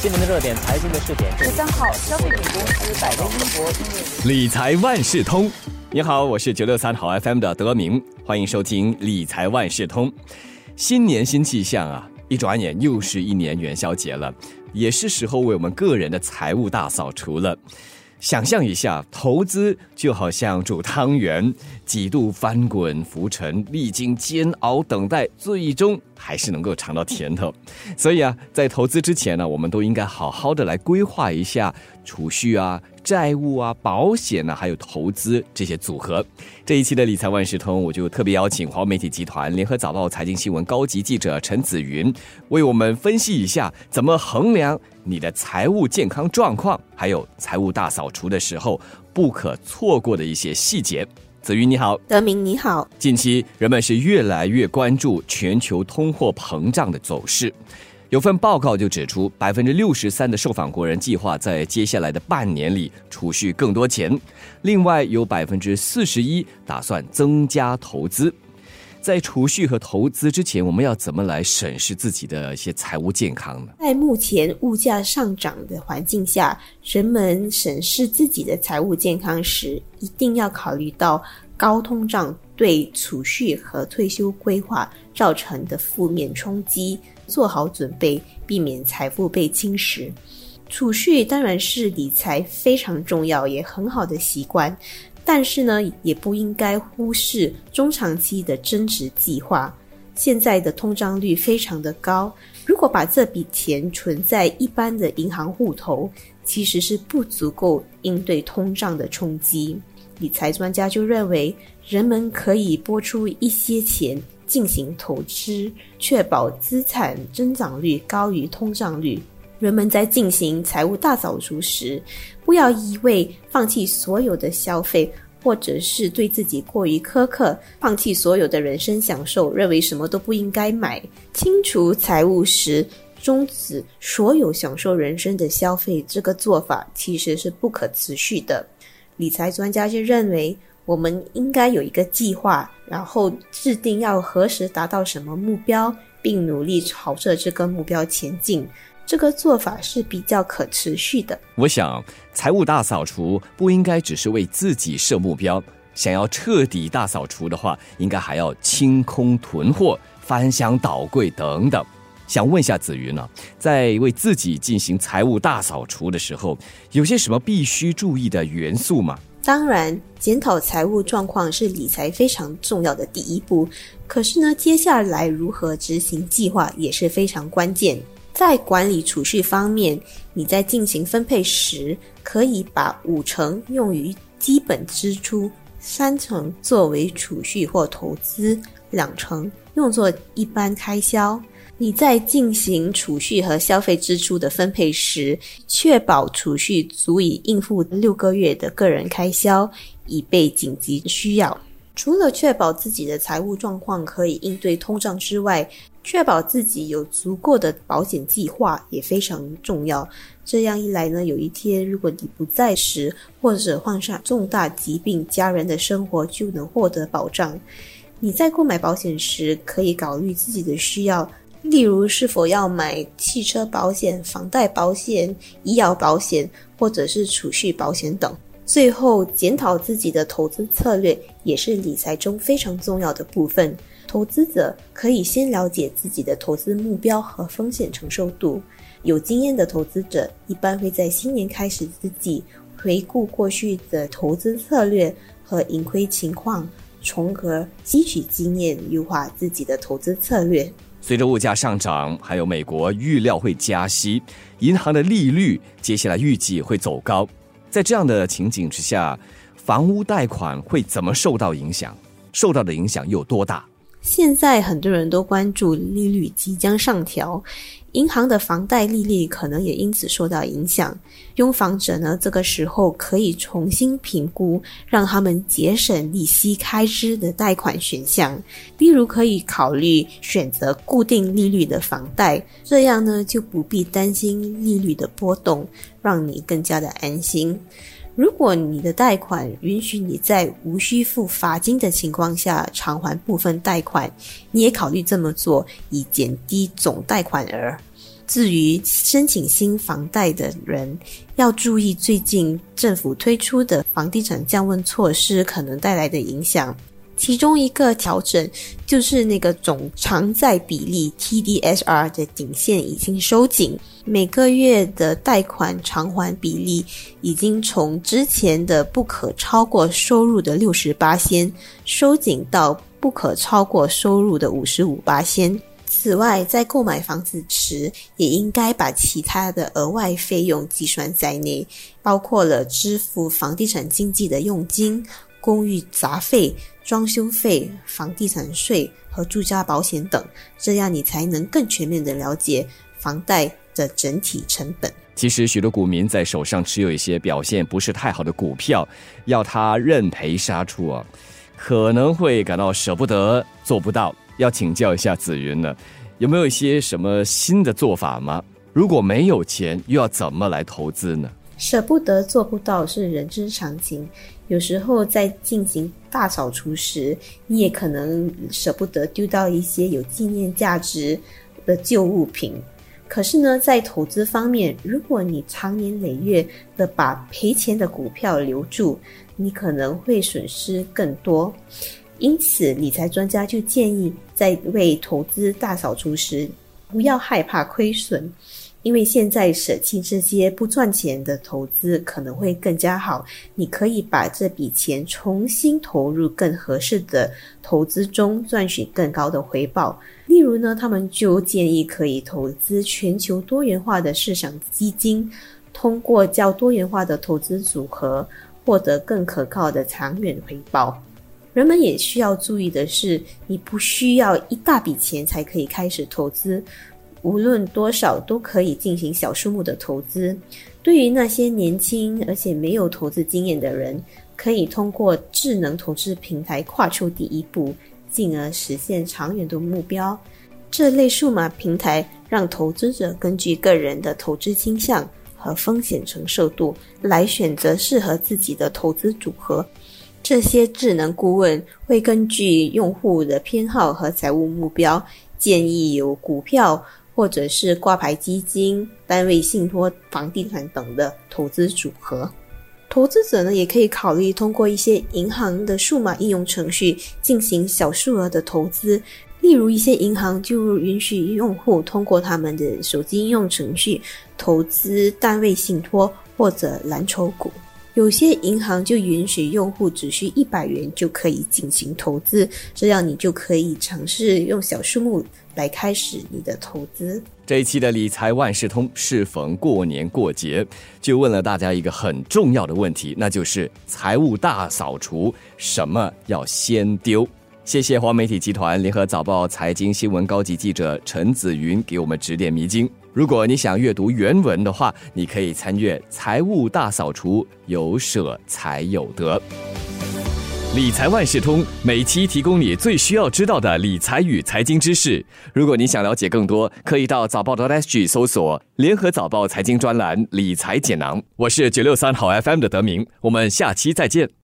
新闻的热点，财经的试点。十三号，消费品公司百威英博理财万事通。你好，我是九六三好 FM 的德明，欢迎收听理财万事通。新年新气象啊！一转眼又是一年元宵节了，也是时候为我们个人的财务大扫除了。想象一下，投资就好像煮汤圆，几度翻滚浮沉，历经煎熬等待，最终还是能够尝到甜头。所以啊，在投资之前呢，我们都应该好好的来规划一下储蓄啊。债务啊，保险呢，还有投资这些组合。这一期的理财万事通，我就特别邀请华媒体集团联合早报财经新闻高级记者陈子云，为我们分析一下怎么衡量你的财务健康状况，还有财务大扫除的时候不可错过的一些细节。子瑜你好，德明你好。近期人们是越来越关注全球通货膨胀的走势。有份报告就指出，百分之六十三的受访国人计划在接下来的半年里储蓄更多钱，另外有百分之四十一打算增加投资。在储蓄和投资之前，我们要怎么来审视自己的一些财务健康呢？在目前物价上涨的环境下，人们审视自己的财务健康时，一定要考虑到高通胀对储蓄和退休规划造成的负面冲击。做好准备，避免财富被侵蚀。储蓄当然是理财非常重要也很好的习惯，但是呢，也不应该忽视中长期的增值计划。现在的通胀率非常的高，如果把这笔钱存在一般的银行户头，其实是不足够应对通胀的冲击。理财专家就认为，人们可以拨出一些钱。进行投资，确保资产增长率高于通胀率。人们在进行财务大扫除时，不要一味放弃所有的消费，或者是对自己过于苛刻，放弃所有的人生享受，认为什么都不应该买。清除财务时，终止所有享受人生的消费，这个做法其实是不可持续的。理财专家就认为。我们应该有一个计划，然后制定要何时达到什么目标，并努力朝着这个目标前进。这个做法是比较可持续的。我想，财务大扫除不应该只是为自己设目标，想要彻底大扫除的话，应该还要清空囤货、翻箱倒柜等等。想问一下子瑜呢，在为自己进行财务大扫除的时候，有些什么必须注意的元素吗？当然，检讨财务状况是理财非常重要的第一步。可是呢，接下来如何执行计划也是非常关键。在管理储蓄方面，你在进行分配时，可以把五成用于基本支出，三成作为储蓄或投资，两成用作一般开销。你在进行储蓄和消费支出的分配时，确保储蓄足以应付六个月的个人开销，以备紧急需要。除了确保自己的财务状况可以应对通胀之外，确保自己有足够的保险计划也非常重要。这样一来呢，有一天如果你不在时，或者患上重大疾病，家人的生活就能获得保障。你在购买保险时，可以考虑自己的需要。例如，是否要买汽车保险、房贷保险、医疗保险，或者是储蓄保险等。最后，检讨自己的投资策略也是理财中非常重要的部分。投资者可以先了解自己的投资目标和风险承受度。有经验的投资者一般会在新年开始之际回顾过去的投资策略和盈亏情况，从而吸取经验，优化自己的投资策略。随着物价上涨，还有美国预料会加息，银行的利率接下来预计会走高。在这样的情景之下，房屋贷款会怎么受到影响？受到的影响有多大？现在很多人都关注利率即将上调。银行的房贷利率可能也因此受到影响，拥房者呢，这个时候可以重新评估，让他们节省利息开支的贷款选项，例如可以考虑选择固定利率的房贷，这样呢就不必担心利率的波动，让你更加的安心。如果你的贷款允许你在无需付罚金的情况下偿还部分贷款，你也考虑这么做，以减低总贷款额。至于申请新房贷的人，要注意最近政府推出的房地产降温措施可能带来的影响。其中一个调整就是那个总偿债比例 TDSR 的顶线已经收紧，每个月的贷款偿还比例已经从之前的不可超过收入的六十八仙收紧到不可超过收入的五十五八仙。此外，在购买房子时，也应该把其他的额外费用计算在内，包括了支付房地产经纪的佣金。公寓杂费、装修费、房地产税和住家保险等，这样你才能更全面的了解房贷的整体成本。其实，许多股民在手上持有一些表现不是太好的股票，要他认赔杀出啊，可能会感到舍不得，做不到。要请教一下紫云呢，有没有一些什么新的做法吗？如果没有钱，又要怎么来投资呢？舍不得做不到是人之常情。有时候在进行大扫除时，你也可能舍不得丢掉一些有纪念价值的旧物品。可是呢，在投资方面，如果你长年累月的把赔钱的股票留住，你可能会损失更多。因此，理财专家就建议，在为投资大扫除时，不要害怕亏损。因为现在舍弃这些不赚钱的投资可能会更加好，你可以把这笔钱重新投入更合适的投资中，赚取更高的回报。例如呢，他们就建议可以投资全球多元化的市场基金，通过较多元化的投资组合，获得更可靠的长远回报。人们也需要注意的是，你不需要一大笔钱才可以开始投资。无论多少都可以进行小数目的投资。对于那些年轻而且没有投资经验的人，可以通过智能投资平台跨出第一步，进而实现长远的目标。这类数码平台让投资者根据个人的投资倾向和风险承受度来选择适合自己的投资组合。这些智能顾问会根据用户的偏好和财务目标，建议有股票。或者是挂牌基金、单位信托、房地产等的投资组合，投资者呢也可以考虑通过一些银行的数码应用程序进行小数额的投资，例如一些银行就允许用户通过他们的手机应用程序投资单位信托或者蓝筹股。有些银行就允许用户只需一百元就可以进行投资，这样你就可以尝试用小数目来开始你的投资。这一期的理财万事通适逢过年过节，就问了大家一个很重要的问题，那就是财务大扫除，什么要先丢？谢谢华媒体集团联合早报财经新闻高级记者陈子云给我们指点迷津。如果你想阅读原文的话，你可以参阅《财务大扫除》，有舍才有得。理财万事通每期提供你最需要知道的理财与财经知识。如果你想了解更多，可以到早报的 SG 搜索“联合早报财经专栏理财简囊”。我是九六三好 FM 的德明，我们下期再见。